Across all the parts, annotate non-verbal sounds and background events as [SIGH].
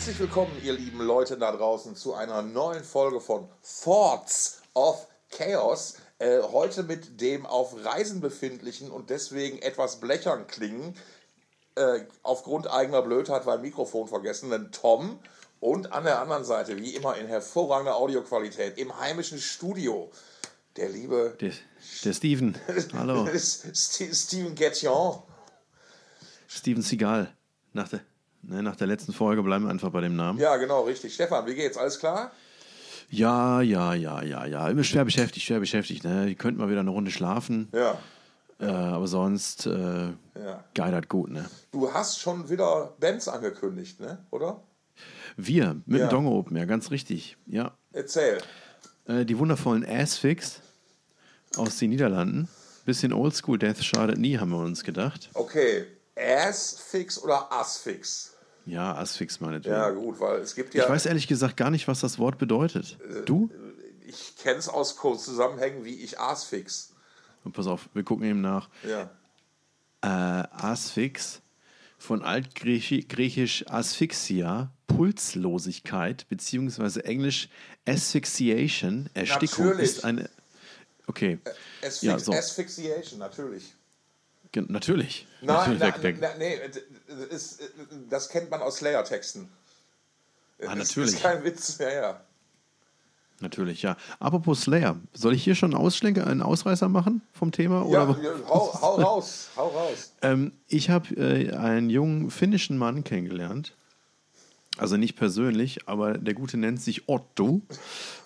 Herzlich willkommen, ihr lieben Leute da draußen, zu einer neuen Folge von Thoughts of Chaos. Äh, heute mit dem auf Reisen befindlichen und deswegen etwas blechern klingen, äh, aufgrund eigener Blödheit, weil Mikrofon vergessenen Tom. Und an der anderen Seite, wie immer in hervorragender Audioqualität, im heimischen Studio, der liebe Der, der Steven. [LAUGHS] Hallo. St Steven Getjon. Steven Seagal. Nach der, ne, nach der letzten Folge bleiben wir einfach bei dem Namen. Ja, genau, richtig. Stefan, wie geht's? Alles klar? Ja, ja, ja, ja, ja. Immer schwer beschäftigt, schwer beschäftigt. Ne? Ihr könnt mal wieder eine Runde schlafen. Ja. Äh, aber sonst äh, ja. geidert gut, ne? Du hast schon wieder Bands angekündigt, ne? Oder? Wir mit Ja. dem Dongo Open, ja, ganz richtig. Ja. Erzähl. Äh, die wundervollen Assfix aus den Niederlanden. Bisschen Oldschool, Death schadet nie, haben wir uns gedacht. Okay. Ass-Fix oder Ass-Fix? Ja, Assfix meinetwegen. Ja, gut, weil es gibt ja. Ich weiß ehrlich gesagt gar nicht, was das Wort bedeutet. Du? ich kenne es aus Zusammenhängen wie ich Ass-Fix. Pass auf, wir gucken eben nach. Ja. äh, Asphyx von altgriechisch Asphyxia, Pulslosigkeit, beziehungsweise englisch Asphyxiation, Erstickung Natürlich. ist eine. Okay. Asphyx Ja, so. Asphyxiation, natürlich. Ge- Natürlich. Nein, natürlich. na, der, na, nee, ist, das kennt man aus Slayer-Texten. Ah, Das natürlich. ist kein Witz, ja, ja. natürlich, ja. Apropos Slayer, soll ich hier schon einen Ausschlenker, einen Ausreißer machen vom Thema? Ja, Oder? ja, hau, hau raus, hau raus. [LAUGHS] Ähm, ich habe äh, einen jungen finnischen Mann kennengelernt. Also nicht persönlich, aber der Gute nennt sich Otto.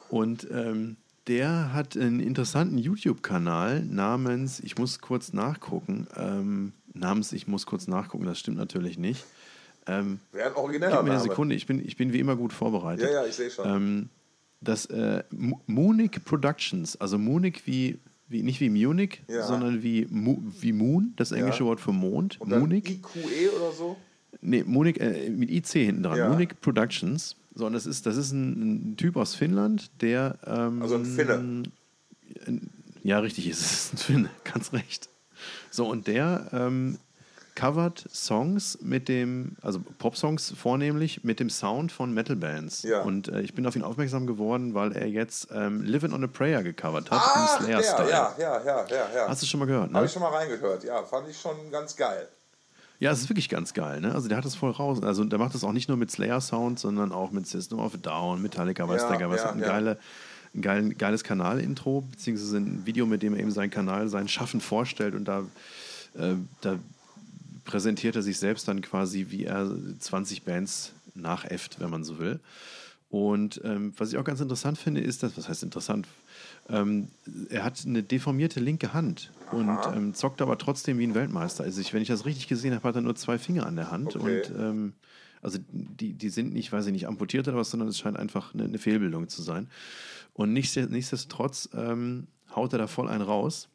Und ähm, der hat einen interessanten YouTube-Kanal namens, ich muss kurz nachgucken, ähm, namens, ich muss kurz nachgucken, das stimmt natürlich nicht. Ähm, Wäre ein origineller gib mir eine. Sekunde, ich bin, ich bin wie immer gut vorbereitet. Ja, ja, ich sehe schon. Ähm, das äh, Mu- Munich Productions, also Munich wie, wie nicht wie Munich, Ja. sondern wie, Mu, wie Moon, das englische Ja. Wort für Mond. Und Munich. IQE oder so? Nee, Munich äh, mit IC hinten dran. Ja. Munich Productions. So, und das ist, das ist ein, ein Typ aus Finnland, der. Ähm, Also ein Finne. Ja, richtig, es ist ein Finne, [LAUGHS] ganz recht. So, und der ähm, covert Songs mit dem, also Pop-Songs vornehmlich, mit dem Sound von Metal-Bands. Ja. Und äh, ich bin auf ihn aufmerksam geworden, weil er jetzt ähm, Living on a Prayer gecovert hat Ach, im der, Slayer-Style. ja, ja, ja, ja, ja. Hast du schon mal gehört, ne? Habe ich schon mal reingehört, ja, fand ich schon ganz geil. Ja, es ist wirklich ganz geil, ne? Also der hat das voll raus. Also der macht das auch nicht nur mit Slayer-Sound, sondern auch mit System of a Down, Metallica, weiß Ja, der was. ja, Hat ein, ja. geile, ein geil, geiles Kanal-Intro, beziehungsweise ein Video, mit dem er eben seinen Kanal, sein Schaffen vorstellt und da, äh, da präsentiert er sich selbst dann quasi, wie er 20 Bands nachäfft, wenn man so will. Und ähm, was ich auch ganz interessant finde, ist, dass, was heißt interessant? Ähm, er hat eine deformierte linke Hand und ähm, zockt aber trotzdem wie ein Weltmeister. Also, ich, wenn ich das richtig gesehen habe, hat er nur zwei Finger an der Hand. Okay. Und ähm, also die, die sind nicht, weiß ich nicht, amputiert oder was, sondern es scheint einfach eine, eine Fehlbildung zu sein. Und nichtsdest- nichtsdestotrotz ähm, haut er da voll einen raus.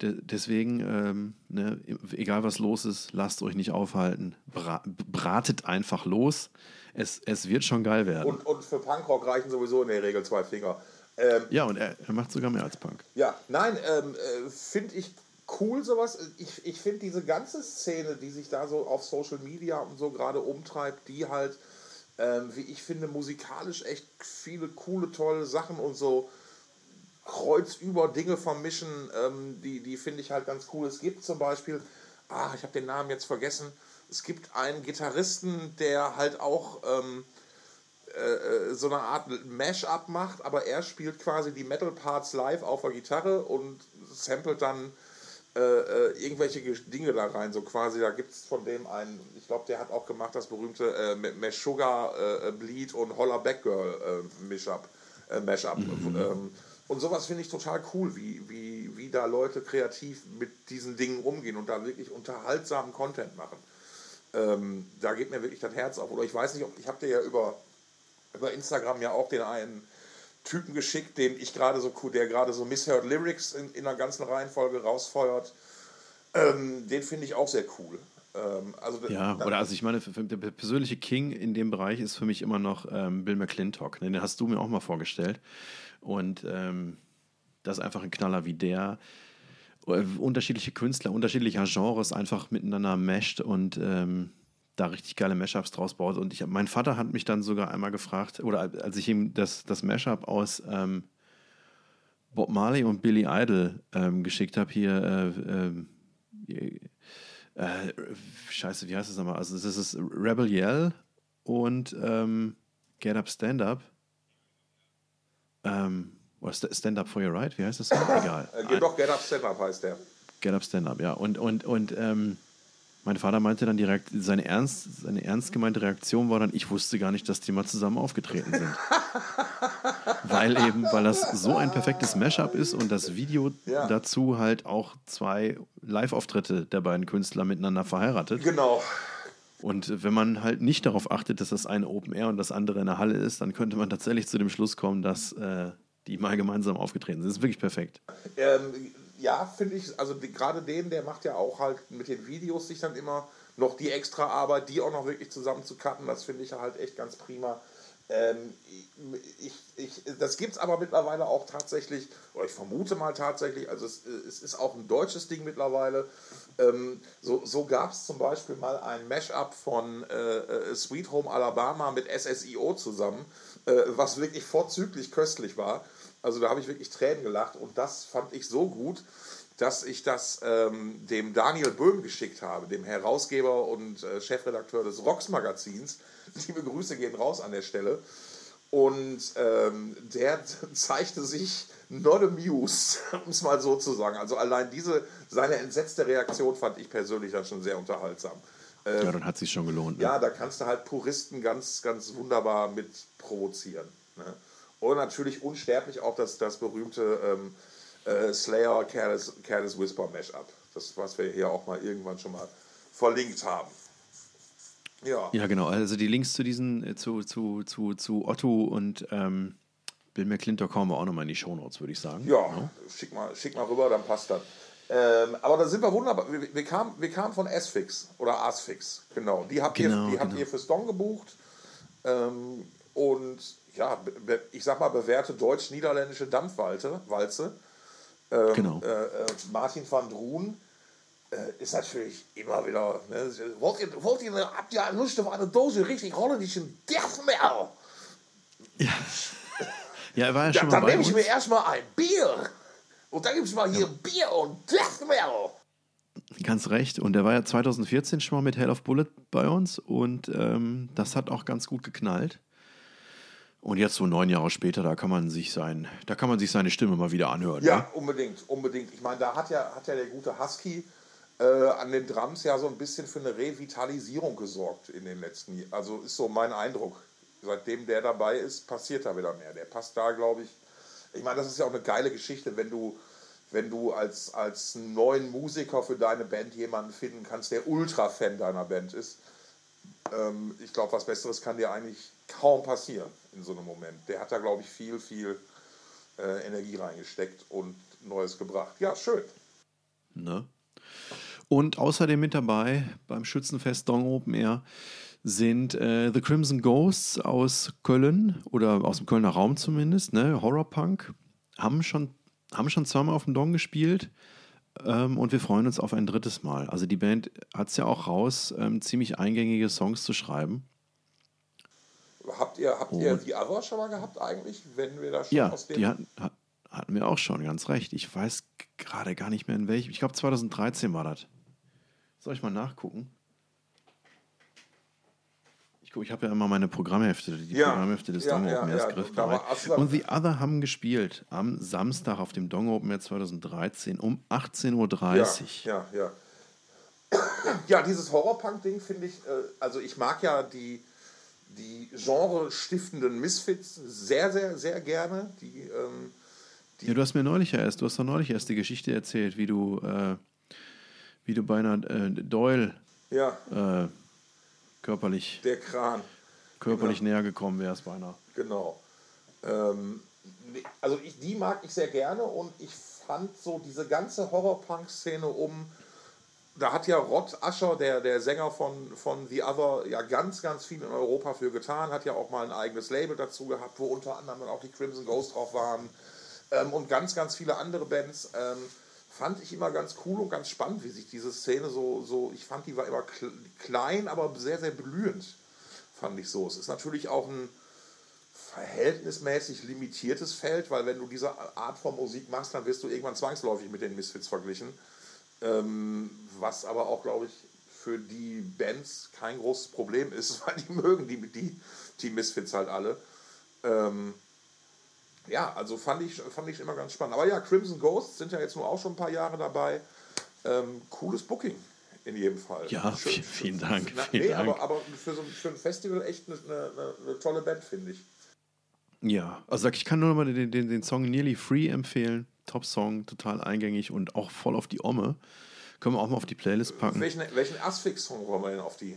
De deswegen, ähm, ne, egal was los ist, lasst euch nicht aufhalten. Bra bratet einfach los. Es, es wird schon geil werden. Und, und für Punkrock reichen sowieso in der Regel zwei Finger. Ähm, ja, und er, er macht sogar mehr als Punk. ja, nein, ähm, äh, finde ich cool sowas. Ich, ich finde diese ganze Szene, die sich da so auf Social Media und so gerade umtreibt, die halt, ähm, wie ich finde, musikalisch echt viele coole, tolle Sachen und so kreuzüber Dinge vermischen, ähm, die, die finde ich halt ganz cool. Es gibt zum Beispiel, ah, ich habe den Namen jetzt vergessen, es gibt einen Gitarristen, der halt auch ähm, äh, so eine Art Mash-up macht, aber er spielt quasi die Metal-Parts live auf der Gitarre und samplet dann äh, äh, irgendwelche Dinge da rein, so quasi, da gibt es von dem einen, ich glaube, der hat auch gemacht das berühmte äh, Mesh Sugar äh, Bleed und Holler Back Girl äh, Mish-up, äh, Mash-up. Ähm, und sowas finde ich total cool, wie, wie, wie da Leute kreativ mit diesen Dingen umgehen und da wirklich unterhaltsamen Content machen. Ähm, da geht mir wirklich das Herz auf. Oder ich weiß nicht, ob ich habe dir ja über, über Instagram ja auch den einen Typen geschickt, den ich gerade so der gerade so Misheard Lyrics in, in der ganzen Reihenfolge rausfeuert. Ähm, den finde ich auch sehr cool. Ähm, also Ja, oder also ich meine, für- für- der persönliche King in dem Bereich ist für mich immer noch ähm, Bill McClintock. Ne? Den hast du mir auch mal vorgestellt. Und ähm, das ist einfach ein Knaller wie der. Äh, Unterschiedliche Künstler, unterschiedlicher Genres einfach miteinander mescht und ähm, da richtig geile Mashups draus baut. Und ich, mein Vater hat mich dann sogar einmal gefragt, oder als ich ihm das, das Mashup aus ähm, Bob Marley und Billy Idol ähm, geschickt habe, hier, äh, äh, äh, scheiße, wie heißt das nochmal? Also, das ist Rebel Yell und ähm, Get Up, Stand Up. Ähm, oder Stand Up for Your Right, wie heißt das? Egal. Äh, doch, Get Up, Stand Up heißt der. Get Up, Stand Up, ja. Und, und, und ähm, mein Vater meinte dann direkt, seine ernst, seine ernst gemeinte Reaktion war dann, ich wusste gar nicht, dass die mal zusammen aufgetreten sind. [LAUGHS] weil eben, weil das so ein perfektes Mashup ist und das Video ja. dazu halt auch zwei Live-Auftritte der beiden Künstler miteinander verheiratet. Genau. Und wenn man halt nicht darauf achtet, dass das eine Open Air und das andere in der Halle ist, dann könnte man tatsächlich zu dem Schluss kommen, dass äh, die mal gemeinsam aufgetreten sind. Das ist wirklich perfekt. Ähm, ja, finde ich, also gerade den, der macht ja auch halt mit den Videos sich dann immer noch die extra Arbeit, die auch noch wirklich zusammen zu cutten, das finde ich halt echt ganz prima. Ähm, ich, ich, das gibt es aber mittlerweile auch tatsächlich, oder ich vermute mal tatsächlich, also es, es ist auch ein deutsches Ding mittlerweile. Ähm, so so gab es zum Beispiel mal ein Mashup von äh, äh Sweet Home Alabama mit SSIO zusammen, äh, was wirklich vorzüglich köstlich war. Also da habe ich wirklich Tränen gelacht und das fand ich so gut, dass ich das ähm, dem Daniel Böhm geschickt habe, dem Herausgeber und äh, Chefredakteur des Rocks Magazins. [LAUGHS] Liebe Grüße gehen raus an der Stelle. Und ähm, der [LAUGHS] zeigte sich not amused, [LAUGHS] um es mal so zu sagen. Also allein diese, seine entsetzte Reaktion fand ich persönlich dann schon sehr unterhaltsam. Ähm, ja, dann hat sich schon gelohnt. Ne? Ja, da kannst du halt Puristen ganz, ganz wunderbar mit provozieren. Ne? Und natürlich unsterblich auch das, das berühmte ähm, äh, Slayer Careless, Careless Whisper Mashup. Das, was wir hier auch mal irgendwann schon mal verlinkt haben. Ja. Ja, genau. Also die Links zu diesen, äh, zu, zu, zu, zu Otto und ähm, Bill McClintock kommen wir auch nochmal in die Shownotes, würde ich sagen. Ja, ja, Schick, mal, schick mal rüber, dann passt das. Ähm, aber da sind wir wunderbar. Wir, wir, kamen, wir kamen von S-Fix oder Asfix, genau. Die habt, genau, ihr, die genau. habt ihr für Stong gebucht. Ähm, und ja, ich sag mal, bewährte deutsch-niederländische Dampfwalze. Walze. Ähm, genau. Äh, äh, Martin van Druun äh, ist natürlich immer wieder. Ne, wollt, ihr, wollt ihr, habt ihr Lust auf eine Dose richtig holländischen Deathmetal? Ja. [LAUGHS] ja, er war ja schon da, mal Dann nehme ich mir erstmal ein Bier. Und dann gibt es mal hier ja. Bier und Deathmetal. Ganz recht. Und er war ja 2014 schon mal mit Hell of Bullet bei uns und ähm, das hat auch ganz gut geknallt. Und jetzt so neun Jahre später, da kann man sich sein, da kann man sich seine Stimme mal wieder anhören. Ja, ne? unbedingt, unbedingt. Ich meine, da hat ja, hat ja der gute Husky äh, an den Drums ja so ein bisschen für eine Revitalisierung gesorgt in den letzten Jahren. Also ist so mein Eindruck. Seitdem der dabei ist, passiert da wieder mehr. Der passt da, glaube ich. Ich meine, das ist ja auch eine geile Geschichte, wenn du, wenn du als, als neuen Musiker für deine Band jemanden finden kannst, der Ultra-Fan deiner Band ist. Ähm, ich glaube, was Besseres kann dir eigentlich kaum passieren in so einem Moment. Der hat da, glaube ich, viel, viel äh, Energie reingesteckt und Neues gebracht. Ja, schön. Ne? Und außerdem mit dabei beim Schützenfest Dong Open Air sind äh, The Crimson Ghosts aus Köln oder aus dem Kölner Raum zumindest, ne? Horrorpunk. Haben schon, haben schon zweimal auf dem Dong gespielt ähm, und wir freuen uns auf ein drittes Mal. Also die Band hat es ja auch raus, ähm, ziemlich eingängige Songs zu schreiben. Habt ihr, habt ihr die Other schon mal gehabt eigentlich, wenn wir da schon ja, aus dem... die hatten, hatten wir auch schon, ganz recht. Ich weiß gerade gar nicht mehr in welchem. Ich glaube 2013 war das. Soll ich mal nachgucken? Ich gucke, ich habe ja immer meine Programmhefte, die ja. Programmhefte des ja, Dong Open Airs ja, griffbereit. Und The Other haben gespielt am Samstag auf dem Dong Open Air 2013 um 18.30 Uhr. Ja, ja, ja. Ja, dieses Horrorpunk-Ding finde ich, äh, also ich mag ja die die genre-stiftenden Misfits sehr, sehr, sehr gerne. Die, ähm, die ja, du hast mir neulich erst, du hast doch neulich erst die Geschichte erzählt, wie du, äh, wie du beinahe äh, Doyle ja. äh, körperlich, der Kran, körperlich genau. näher gekommen wärst beinahe. Genau. Ähm, also ich, die mag ich sehr gerne und ich fand so diese ganze Horrorpunk-Szene um da hat ja Rod Ascher, der, der Sänger von, von The Other, ja ganz, ganz viel in Europa für getan, hat ja auch mal ein eigenes Label dazu gehabt, wo unter anderem dann auch die Crimson Ghost drauf waren ähm, und ganz, ganz viele andere Bands. Ähm, fand ich immer ganz cool und ganz spannend, wie sich diese Szene so, so ich fand, die war immer klein, aber sehr, sehr blühend, fand ich so. Es ist natürlich auch ein verhältnismäßig limitiertes Feld, weil wenn du diese Art von Musik machst, dann wirst du irgendwann zwangsläufig mit den Misfits verglichen. Ähm, was aber auch, glaube ich, für die Bands kein großes Problem ist, [LAUGHS] weil die mögen die, die, die Misfits halt alle. Ähm, ja, also fand ich, fand ich immer ganz spannend. Aber ja, Crimson Ghosts sind ja jetzt nur auch schon ein paar Jahre dabei. Ähm, cooles Booking in jedem Fall. Ja, schön, vielen Dank. Na, vielen nee, Dank. Aber, aber für so für ein Festival echt eine, eine, eine tolle Band, finde ich. Ja, also ich kann nur mal den, den, den Song Nearly Free empfehlen. Top-Song, total eingängig und auch voll auf die Omme. Können wir auch mal auf die Playlist packen. Welchen, welchen Asphyx-Song wollen wir denn auf die?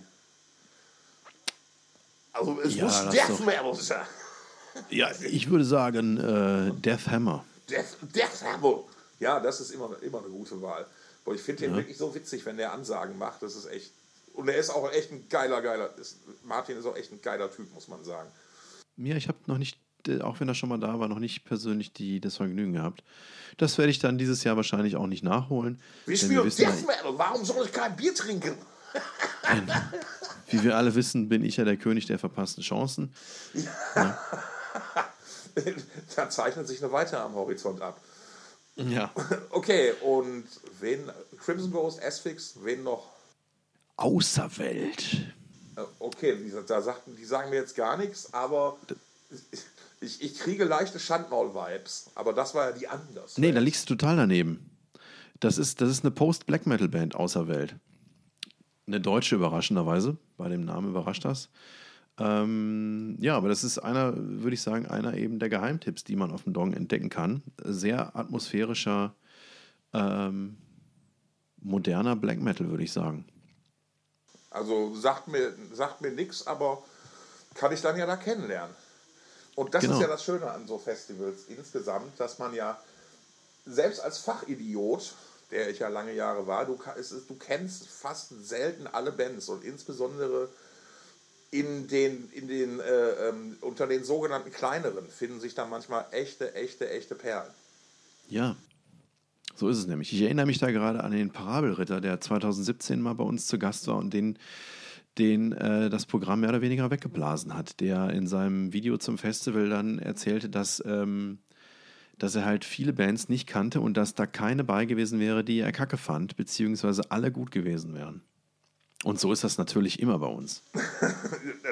Also es Ja, muss Death Metal sein. Ja, ich würde sagen äh, Death Hammer. Death, Death Metal. Ja, das ist immer, immer eine gute Wahl. Boah, ich finde den Ja. wirklich so witzig, wenn der Ansagen macht. Das ist echt. Und er ist auch echt ein geiler, geiler. Ist, Martin ist auch echt ein geiler Typ, muss man sagen. Ja, ich habe noch nicht, auch wenn er schon mal da war, noch nicht persönlich die, das Vergnügen gehabt. Das werde ich dann dieses Jahr wahrscheinlich auch nicht nachholen. Wir denn spielen wissen ja, Death Metal. Warum soll ich kein Bier trinken? [LAUGHS] wie wir alle wissen, bin ich ja der König der verpassten Chancen. [LAUGHS] da zeichnet sich eine weitere am Horizont ab. Ja. [LAUGHS] Okay, und wen? Crimson Ghost, Asphyx, wen noch? Außerwelt. Äh, Okay, da sagten, die sagen mir jetzt gar nichts, aber ich, ich kriege leichte Schandmaul-Vibes. Aber das war ja die anders. Nee, da liegst du total daneben. Das ist, das ist eine Post-Black-Metal-Band Außerwelt. Eine deutsche überraschenderweise. Bei dem Namen überrascht das. Ähm, ja, aber das ist einer, würde ich sagen, einer eben der Geheimtipps, die man auf dem Dong entdecken kann. Sehr atmosphärischer, ähm, moderner Black Metal, würde ich sagen. Also sagt mir, sagt mir nichts, aber kann ich dann ja da kennenlernen. Und das Genau. ist ja das Schöne an so Festivals insgesamt, dass man ja selbst als Fachidiot, der ich ja lange Jahre war, du, du kennst fast selten alle Bands und insbesondere in den, in den, äh, ähm, unter den sogenannten kleineren finden sich dann manchmal echte, echte, echte Perlen. Ja, so ist es nämlich. Ich erinnere mich da gerade an den Parabelritter, der 2017 mal bei uns zu Gast war und den, den äh, das Programm mehr oder weniger weggeblasen hat, der in seinem Video zum Festival dann erzählte, dass, ähm, dass er halt viele Bands nicht kannte und dass da keine bei gewesen wäre, die er kacke fand, beziehungsweise alle gut gewesen wären. Und so ist das natürlich immer bei uns. [LAUGHS]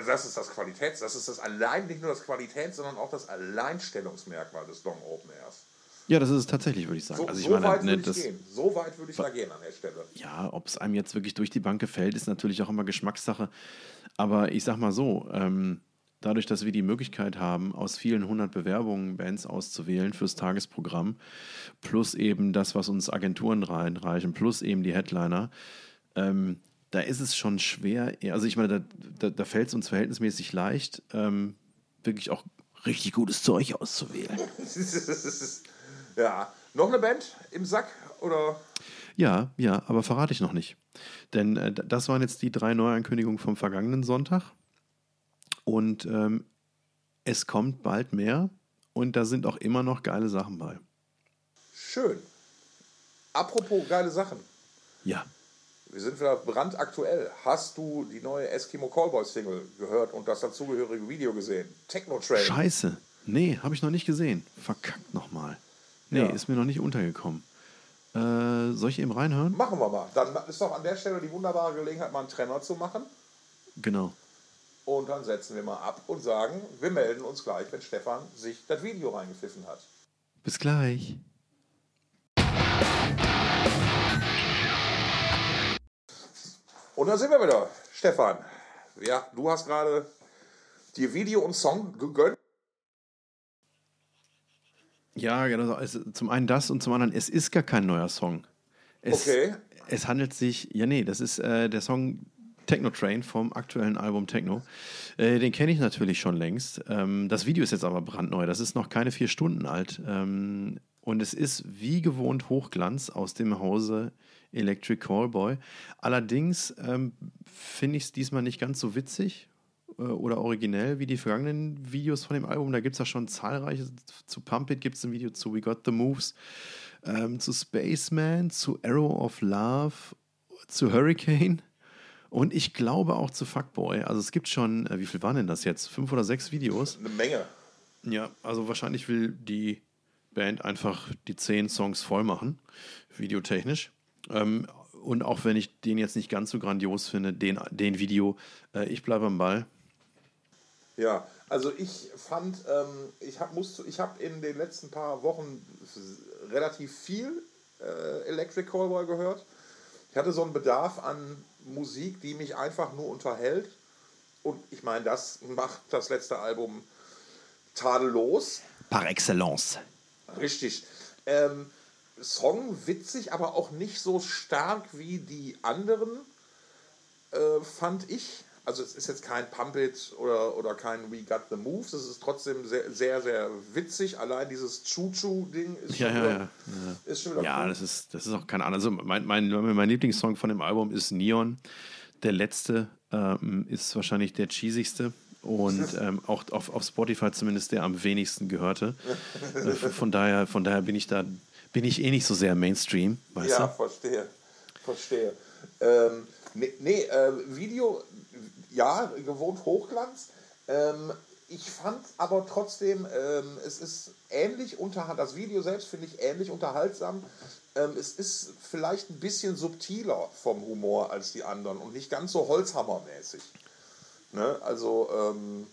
Das ist das Qualitäts, das ist das allein nicht nur das Qualitäts, sondern auch das Alleinstellungsmerkmal des Long Open Airs. Ja, das ist es tatsächlich, würde ich sagen. So, also ich so meine, weit ne, würde ich das, gehen. So weit würde ich da gehen an der Stelle. Ja, ob es einem jetzt wirklich durch die Bank gefällt, ist natürlich auch immer Geschmackssache. Aber ich sag mal so, ähm, dadurch, dass wir die Möglichkeit haben, aus vielen hundert Bewerbungen Bands auszuwählen fürs Tagesprogramm, plus eben das, was uns Agenturen reinreichen, plus eben die Headliner, ähm, da ist es schon schwer. Also ich meine, da, da, da fällt es uns verhältnismäßig leicht, ähm, wirklich auch richtig gutes Zeug auszuwählen. [LAUGHS] ja. Noch eine Band im Sack? Oder? Ja, ja, aber verrate ich noch nicht. Denn äh, das waren jetzt die drei Neuankündigungen vom vergangenen Sonntag. Und ähm, es kommt bald mehr. Und da sind auch immer noch geile Sachen bei. Schön. Apropos geile Sachen. Ja. Wir sind wieder brandaktuell. Hast du die neue Eskimo Callboy Single gehört und das dazugehörige Video gesehen? Techno Train. Scheiße. Nee, habe ich noch nicht gesehen. Verkackt nochmal. Nee, Ja. ist mir noch nicht untergekommen. Äh, soll ich eben reinhören? Machen wir mal. Dann ist doch an der Stelle die wunderbare Gelegenheit, mal einen Trenner zu machen. Genau. Und dann setzen wir mal ab und sagen, wir melden uns gleich, wenn Stefan sich das Video reingepfiffen hat. Bis gleich. Und da sind wir wieder. Stefan, ja, du hast gerade dir Video und Song gegönnt. Ja, genau. Es, zum einen das und zum anderen, es ist gar kein neuer Song. Es, Okay. Es handelt sich, ja, nee, das ist äh, der Song Techno Train vom aktuellen Album Techno. Äh, den kenne ich natürlich schon längst. Ähm, das Video ist jetzt aber brandneu. Das ist noch keine vier Stunden alt. Ähm, und es ist wie gewohnt Hochglanz aus dem Hause Electric Callboy. Allerdings ähm, finde ich es diesmal nicht ganz so witzig oder originell wie die vergangenen Videos von dem Album. Da gibt es ja schon zahlreiche. Zu Pump It gibt es ein Video zu We Got the Moves. ähm, zu Spaceman, zu Arrow of Love, zu Hurricane und ich glaube auch zu Fuckboy. Also es gibt schon, äh, wie viel waren denn das jetzt? Fünf oder sechs Videos? Eine Menge. Ja, also wahrscheinlich will die Band einfach die zehn Songs voll machen, videotechnisch. Ähm, und auch wenn ich den jetzt nicht ganz so grandios finde, den, den Video, äh, ich bleibe am Ball. Ja, also ich fand, ähm, ich habe hab in den letzten paar Wochen relativ viel äh, Electric Callboy gehört. Ich hatte so einen Bedarf an Musik, die mich einfach nur unterhält. Und ich meine, das macht das letzte Album tadellos. Par excellence. Richtig. Ähm, Song witzig, aber auch nicht so stark wie die anderen, äh, fand ich. Also es ist jetzt kein Pump It oder, oder kein We Got the Moves, es ist trotzdem sehr, sehr, sehr witzig. Allein dieses Choo-Choo-Ding ist, ja, schon ja, wieder, ja. ist schon wieder Ja, cool. das ist, das ist auch keine Ahnung. Also mein, mein, mein Lieblingssong von dem Album ist Neon. Der letzte ähm, ist wahrscheinlich der cheesigste und [LAUGHS] ähm, auch auf, auf Spotify zumindest der am wenigsten gehörte. [LAUGHS] Äh, von, daher, von daher bin ich da, bin ich eh nicht so sehr Mainstream, weißt Ja, du? verstehe. Verstehe. Ähm, nee, nee äh, Video, ja, gewohnt Hochglanz. Ähm, ich fand aber trotzdem, ähm, es ist ähnlich unter das Video selbst finde ich ähnlich unterhaltsam. Ähm, es ist vielleicht ein bisschen subtiler vom Humor als die anderen und nicht ganz so Holzhammermäßig. Ne? Also ähm,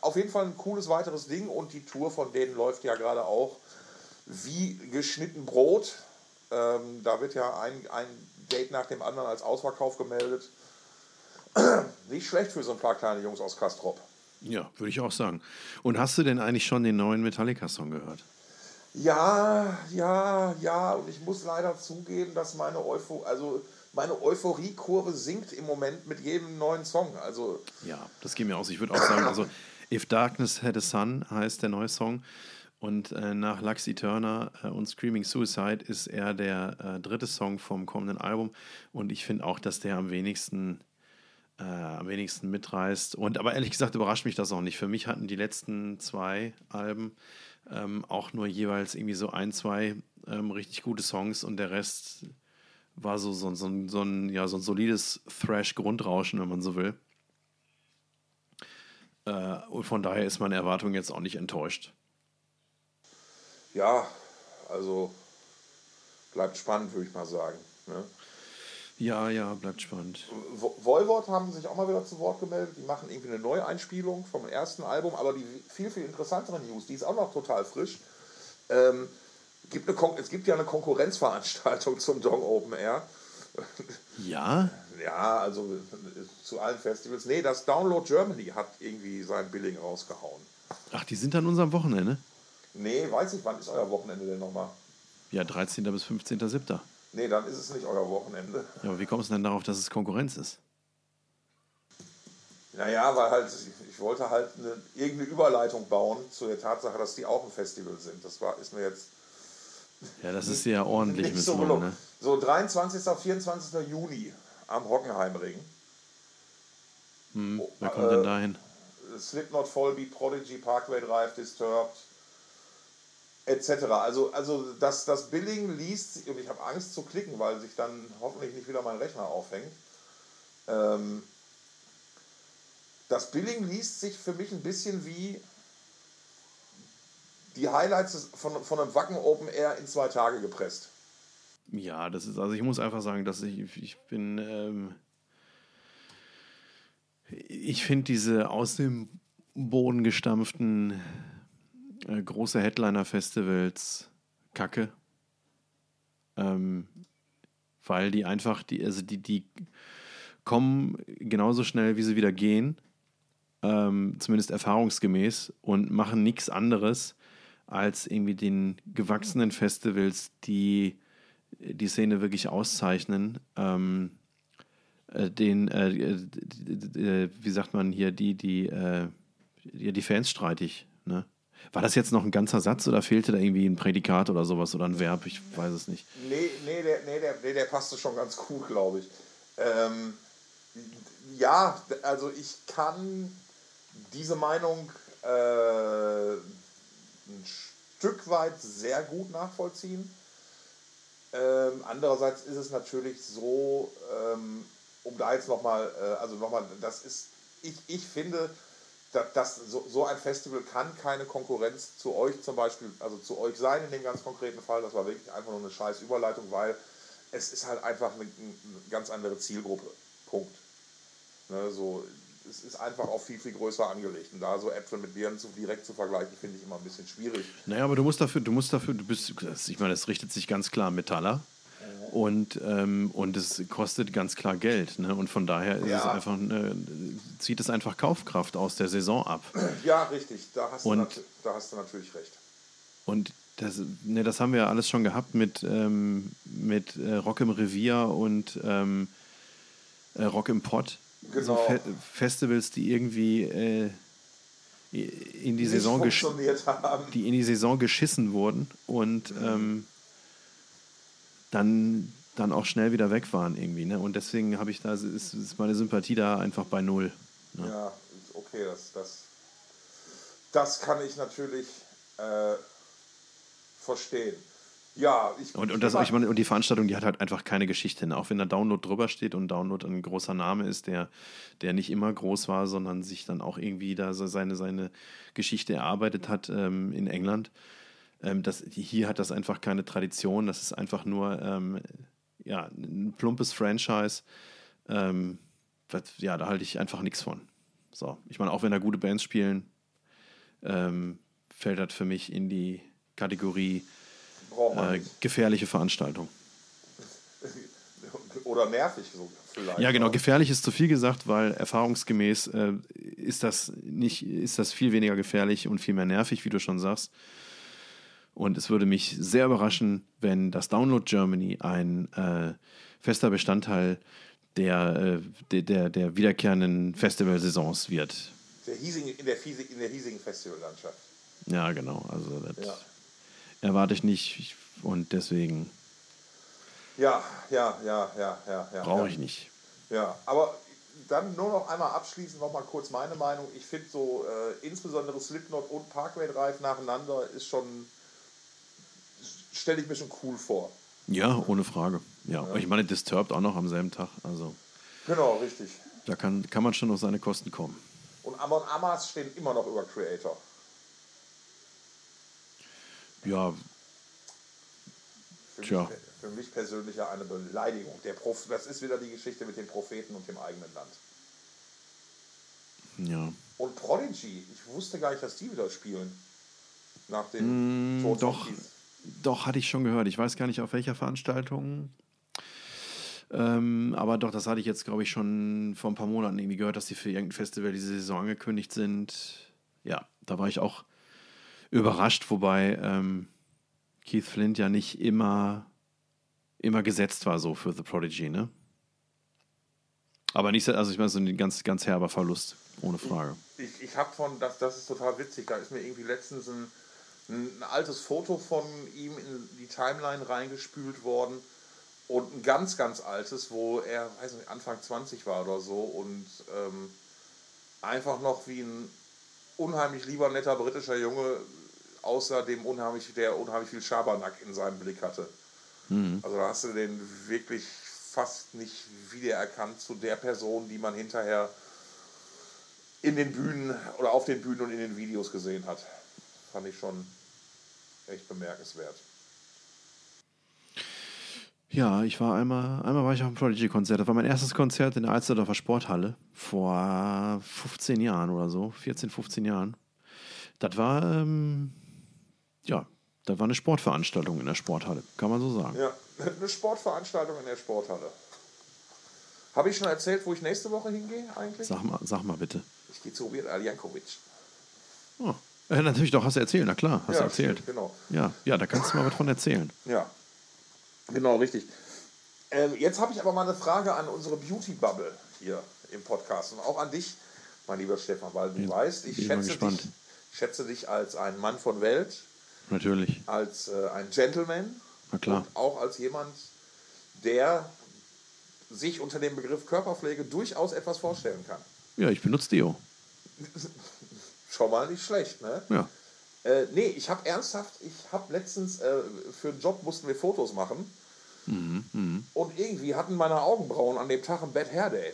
auf jeden Fall ein cooles weiteres Ding und die Tour von denen läuft ja gerade auch wie geschnitten Brot. Ähm, da wird ja ein, ein Date nach dem anderen als Ausverkauf gemeldet. [CLEARS THROAT] Nicht schlecht für so ein paar kleine Jungs aus Kastrop. Ja, würde ich auch sagen. Und hast du denn eigentlich schon den neuen Metallica-Song gehört? Ja, ja, ja, und ich muss leider zugeben, dass meine, Eupho also meine Euphoriekurve sinkt im Moment mit jedem neuen Song. Also Ja, das geht mir aus. Ich würde auch sagen, also If Darkness Had a Sun heißt der neue Song. Und äh, nach Lux Eterna äh, und Screaming Suicide ist er der äh, dritte Song vom kommenden Album. Und ich finde auch, dass der am wenigsten, äh, am wenigsten mitreißt. Und aber ehrlich gesagt überrascht mich das auch nicht. Für mich hatten die letzten zwei Alben ähm, auch nur jeweils irgendwie so ein, zwei ähm, richtig gute Songs und der Rest war so, so, so, ein- so, ein, ja, so ein solides Thrash-Grundrauschen, wenn man so will. Äh, und von daher ist meine Erwartung jetzt auch nicht enttäuscht. Ja, also bleibt spannend, würde ich mal sagen. Ne? Ja, ja, bleibt spannend. Voivod haben sich auch mal wieder zu Wort gemeldet. Die machen irgendwie eine Neueinspielung vom ersten Album, aber die viel, viel interessantere News, die ist auch noch total frisch. Ähm, gibt eine Kon es gibt ja eine Konkurrenzveranstaltung [LAUGHS] zum Dong Open Air. Ja? Ja, also äh, zu allen Festivals. Nee, das Download Germany hat irgendwie sein Billing rausgehauen. Ach, die sind an unserem Wochenende? Nee, weiß ich, wann ist euer Wochenende denn nochmal? Ja, 13. bis 15.07. Nee, dann ist es nicht euer Wochenende. Ja, aber wie kommst du denn darauf, dass es Konkurrenz ist? Naja, weil halt, ich, wollte halt eine, irgendeine Überleitung bauen zu der Tatsache, dass die auch ein Festival sind. Das war, ist mir jetzt Ja, das ist ja ordentlich nicht so ne? So, 23. auf 24. Juni am Hockenheimring. Hm, Oh, wer kommt äh, denn dahin? Slipknot, Volbeat, Prodigy, Parkway Drive, Disturbed, etc. Also, also das, das Billing liest, und ich habe Angst zu klicken, weil sich dann hoffentlich nicht wieder mein Rechner aufhängt. Ähm, das Billing liest sich für mich ein bisschen wie die Highlights von, von einem Wacken Open Air in zwei Tage gepresst. Ja, das ist, also ich muss einfach sagen, dass ich, ich bin, ähm, ich finde diese aus dem Boden gestampften äh, große Headliner-Festivals kacke. Ähm, weil die einfach, die, also die, die kommen genauso schnell, wie sie wieder gehen, ähm, zumindest erfahrungsgemäß, und machen nichts anderes als irgendwie den gewachsenen Festivals, die die Szene wirklich auszeichnen, ähm, äh, den, äh, äh, wie sagt man hier, die, die, äh, die Fans streitig. Ne? War das jetzt noch ein ganzer Satz oder fehlte da irgendwie ein Prädikat oder sowas oder ein Verb? Ich weiß es nicht. Nee, nee, der, nee, der, nee, der passte schon ganz gut, glaube ich. Ähm, ja, also ich kann diese Meinung äh, ein Stück weit sehr gut nachvollziehen. Ähm, andererseits ist es natürlich so, ähm, um da jetzt nochmal, äh, also nochmal, das ist, ich, ich finde, dass so, so ein Festival kann keine Konkurrenz zu euch zum Beispiel, also zu euch sein in dem ganz konkreten Fall. Das war wirklich einfach nur eine scheiß Überleitung, weil es ist halt einfach eine, eine ganz andere Zielgruppe. Punkt. Ne, so, es ist einfach auch viel, viel größer angelegt. Und da so Äpfel mit Birnen zu, direkt zu vergleichen, finde ich immer ein bisschen schwierig. Naja, aber du musst dafür, du musst dafür, du bist, ich meine, es richtet sich ganz klar an Metaller. Und, ähm, und es kostet ganz klar Geld. Ne? Und von daher Ja. es einfach, äh, zieht es einfach Kaufkraft aus der Saison ab. Ja, richtig. Da hast, du, Und- nat- da hast du natürlich recht. Und das, ne, das haben wir ja alles schon gehabt mit, ähm, mit äh, Rock im Revier und ähm, äh, Rock im Pott. So Genau. Fe Festivals, die irgendwie äh, in die Saison haben. die in die Saison geschissen wurden und ähm, dann, dann auch schnell wieder weg waren irgendwie. Ne? Und deswegen habe ich da, ist, ist meine Sympathie da einfach bei null. Ne? Ja, okay, das, das, das kann ich natürlich äh, verstehen. Ja, ich Und, und, das, ich meine, und die Veranstaltung, die hat halt einfach keine Geschichte. Ne? Auch wenn da Download drüber steht und Download ein großer Name ist, der, der nicht immer groß war, sondern sich dann auch irgendwie da so seine, seine Geschichte erarbeitet hat ähm, in England. Ähm, das, hier hat das einfach keine Tradition. Das ist einfach nur ähm, ja, ein plumpes Franchise. Ähm, das, ja, da halte ich einfach nichts von. So, ich meine, auch wenn da gute Bands spielen, ähm, fällt das für mich in die Kategorie äh, gefährliche Veranstaltung. [LAUGHS] Oder nervig so vielleicht. Ja, genau. auch. Gefährlich ist zu viel gesagt, weil erfahrungsgemäß äh, ist das nicht, ist das viel weniger gefährlich und viel mehr nervig, wie du schon sagst. Und es würde mich sehr überraschen, wenn das Download Germany ein äh, fester Bestandteil der, äh, der, der, der wiederkehrenden Festivalsaisons wird. Der hiesige, in, der hiesig, in der hiesigen Festivallandschaft. Ja, genau. Also das Ja. erwarte ich nicht und deswegen Ja, ja, ja, ja, ja. ja brauche ja. ich nicht. Ja, aber dann nur noch einmal abschließend noch mal kurz meine Meinung. Ich finde so äh, insbesondere Slipknot und Parkway Drive nacheinander ist schon stelle ich mir schon cool vor. Ja, ohne Frage. Ja, ich meine, Disturbed auch noch am selben Tag. Also Genau, richtig. da kann, kann man schon auf seine Kosten kommen. Und Amon Amas stehen immer noch über Creator. Ja, Für, Tja. mich, für mich persönlich ja eine Beleidigung. Der Prof, das ist wieder die Geschichte mit den Propheten und dem eigenen Land. ja. Und Prodigy, ich wusste gar nicht, dass die wieder spielen. Nach dem Tod Mm, doch. Keith. Doch, hatte ich schon gehört. Ich weiß gar nicht, auf welcher Veranstaltung. Ähm, aber doch, das hatte ich jetzt, glaube ich, schon vor ein paar Monaten irgendwie gehört, dass die für irgendein Festival diese Saison angekündigt sind. Ja, da war ich auch überrascht, wobei ähm, Keith Flint ja nicht immer, immer gesetzt war so für The Prodigy, ne? Aber nicht, also ich meine, so ein ganz, ganz herber Verlust, ohne Frage. Ich, ich habe von, das, das ist total witzig, da ist mir irgendwie letztens ein, ein altes Foto von ihm in die Timeline reingespült worden und ein ganz, ganz altes, wo er, weiß nicht, Anfang 20 war oder so und ähm, einfach noch wie ein unheimlich lieber, netter britischer Junge außer dem unheimlich, der unheimlich viel Schabernack in seinem Blick hatte. Also da hast du den wirklich fast nicht wiedererkannt zu der Person, die man hinterher in den Bühnen oder auf den Bühnen und in den Videos gesehen hat. Fand ich schon echt bemerkenswert. Ja, ich war einmal, einmal war ich auf einem Prodigy-Konzert. Das war mein erstes Konzert in der Alsterdorfer Sporthalle vor 15 Jahren oder so, 14, 15 Jahren. Das war, ähm, ja, das war eine Sportveranstaltung in der Sporthalle, kann man so sagen. Ja, [LAUGHS] eine Sportveranstaltung in der Sporthalle. Habe ich schon erzählt, wo ich nächste Woche hingehe eigentlich? Sag mal, sag mal bitte. Ich gehe zu Robert Aljankovic. Oh. Äh, natürlich, doch, hast du erzählt, na klar, hast du erzählt. stimmt, Genau. Ja, ja, da kannst du mal was von erzählen. Ja, genau, richtig. Ähm, jetzt habe ich aber mal eine Frage an unsere Beauty-Bubble hier im Podcast und auch an dich, mein lieber Stefan, weil du weißt, ich schätze dich, schätze dich als ein Mann von Welt, Natürlich, als äh, ein Gentleman na klar. und auch als jemand, der sich unter dem Begriff Körperpflege durchaus etwas vorstellen kann. Ja, ich benutze Deo. [LAUGHS] Schon mal nicht schlecht, ne? Ja. Äh, nee, ich habe ernsthaft, ich habe letztens, äh, für einen Job mussten wir Fotos machen Und irgendwie hatten meine Augenbrauen an dem Tag ein Bad Hair Day.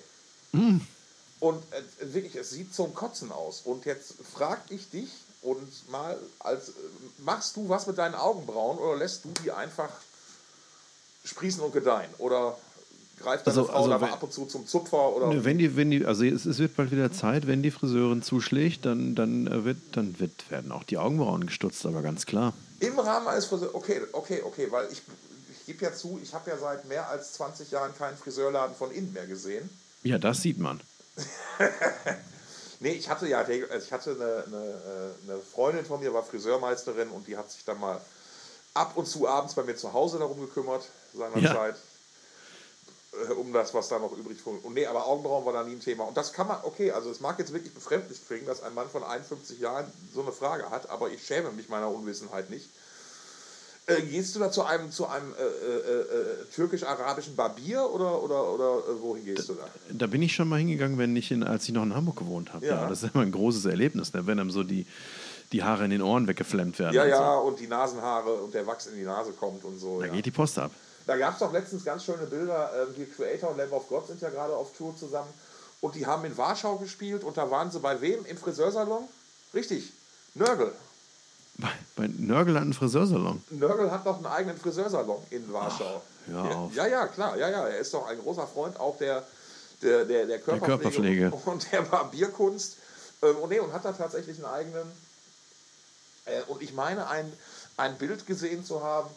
Und äh, wirklich, es sieht zum Kotzen aus. Und jetzt frag ich dich und mal, als äh, machst du was mit deinen Augenbrauen oder lässt du die einfach sprießen und gedeihen? Oder greift deine Also- Frau also wenn- ab und zu zum Zupfer? Oder Nö, Wenn die, wenn die, also es, es wird bald wieder Zeit, wenn die Friseurin zuschlägt, dann, dann, äh, wird, dann wird, werden auch die Augenbrauen gestutzt, aber ganz klar. Im Rahmen eines Friseurs, okay, okay, okay, weil ich, ich gebe ja zu, ich habe ja seit mehr als 20 Jahren keinen Friseurladen von innen mehr gesehen. Ja, das sieht man. [LAUGHS] Nee, ich hatte ja, also ich hatte eine, eine, äh, eine Freundin von mir, war Friseurmeisterin und die hat sich dann mal ab und zu abends bei mir zu Hause darum gekümmert, seinerzeit. Äh, Um das, was da noch übrig war. Und nee, aber Augenbrauen war da nie ein Thema. Und das kann man, okay, also es mag jetzt wirklich befremdlich klingen, dass ein Mann von 51 Jahren so eine Frage hat, aber ich schäme mich meiner Unwissenheit nicht. Äh, gehst du da zu einem, zu einem äh, äh, äh, türkisch-arabischen Barbier oder, oder, oder äh, wohin gehst du da? Da bin ich schon mal hingegangen, wenn ich in, als ich noch in Hamburg gewohnt habe. Ja. Ja. das ist immer ein großes Erlebnis, ne? wenn einem so die, die Haare in den Ohren weggeflemmt werden. Ja, und ja, und die Nasenhaare und der Wachs in die Nase kommt und so. So. Da ja. geht die Post ab. Da gab es doch letztens ganz schöne Bilder. Ähm, hier Creator und Lamb of God sind ja gerade auf Tour zusammen. Und die haben in Warschau gespielt. Und da waren sie bei wem? Im Friseursalon? Richtig. Nörgel. Bei, bei Nörgel hat einen Friseursalon. Nörgel hat noch einen eigenen Friseursalon in Warschau. hör ja, auf. ja, ja, klar. Ja, ja. Er ist doch ein großer Freund auch der, der, der, der, Körperpflege, Körperpflege. [LAUGHS] Und, der Barbierkunst. Ähm, und, nee, und hat da tatsächlich einen eigenen. Äh, und ich meine, ein, ein Bild gesehen zu haben,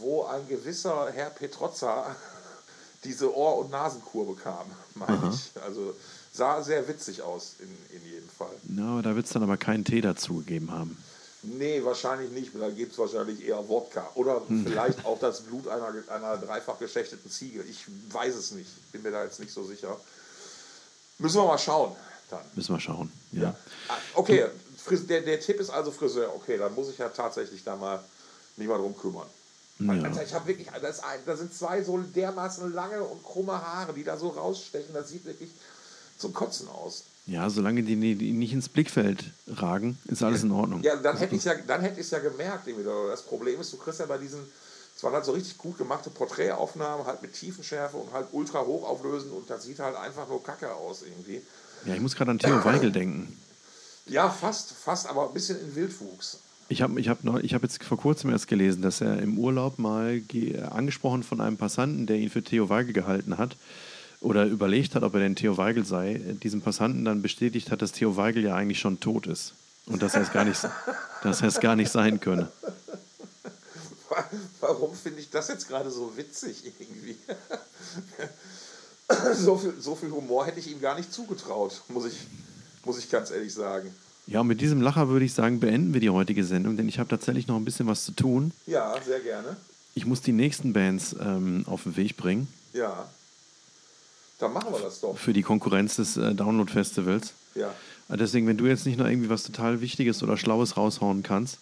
wo ein gewisser Herr Petrozza [LAUGHS] diese Ohr- und Nasenkur bekam, [LAUGHS] meine ich. Also sah sehr witzig aus, in, in jedem Fall. Na, aber da wird es dann aber keinen Tee dazu gegeben haben. Nee, wahrscheinlich nicht. Da gibt es wahrscheinlich eher Wodka. Oder vielleicht auch das Blut einer, einer dreifach geschächteten Ziege. Ich weiß es nicht. Bin mir da jetzt nicht so sicher. Müssen wir mal schauen. Dann. Müssen wir schauen. Ja. Ja. Ah, Okay, der, der Tipp ist also Friseur. Okay, dann muss ich ja tatsächlich da mal mich mal drum kümmern. Ja. Alter, ich habe wirklich, das da sind zwei so dermaßen lange und krumme Haare, die da so rausstechen. Das sieht wirklich zum Kotzen aus. Ja, solange die, die nicht ins Blickfeld ragen, ist alles in Ordnung. Ja, dann hätte ich ja, dann hätte ich es ja gemerkt. Das Problem ist, du kriegst ja bei diesen, es waren halt so richtig gut gemachte Porträtaufnahmen, halt mit Tiefenschärfe und halt ultra hochauflösend und das sieht halt einfach nur kacke aus irgendwie. Ja, ich muss gerade an Theo Weigel denken. Ja, fast, fast, aber ein bisschen in Wildwuchs. Ich habe ich hab noch- ich hab jetzt vor kurzem erst gelesen, dass er im Urlaub mal ge- angesprochen von einem Passanten, der ihn für Theo Weigel gehalten hat oder überlegt hat, ob er denn Theo Weigel sei, diesem Passanten dann bestätigt hat, dass Theo Weigel ja eigentlich schon tot ist und dass er es gar nicht, [LAUGHS] dass er es gar nicht sein könne. Warum finde ich das jetzt gerade so witzig irgendwie? [LAUGHS] so, viel, so viel Humor hätte ich ihm gar nicht zugetraut, muss ich, muss ich ganz ehrlich sagen. Ja, und mit diesem Lacher würde ich sagen, beenden wir die heutige Sendung, denn ich habe tatsächlich noch ein bisschen was zu tun. Ja, sehr gerne. Ich muss die nächsten Bands ähm, auf den Weg bringen Ja. Dann machen wir das doch. für die Konkurrenz des äh, Download-Festivals. Ja. Äh, Deswegen, wenn du jetzt nicht noch irgendwie was total Wichtiges oder Schlaues raushauen kannst,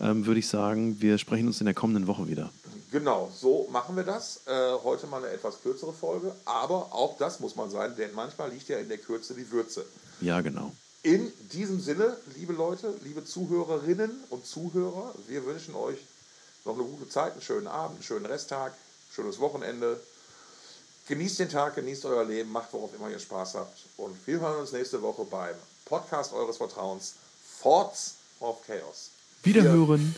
ähm, würde ich sagen, wir sprechen uns in der kommenden Woche wieder. Genau, so machen wir das. Äh, heute mal eine etwas kürzere Folge, aber auch das muss man sein, denn manchmal liegt ja in der Kürze die Würze. Ja, genau. In diesem Sinne, liebe Leute, liebe Zuhörerinnen und Zuhörer, wir wünschen euch noch eine gute Zeit, einen schönen Abend, einen schönen Resttag, schönes Wochenende. Genießt den Tag, genießt euer Leben, macht worauf immer ihr Spaß habt. Und wir hören uns nächste Woche beim Podcast eures Vertrauens, Thoughts of Chaos. Wiederhören.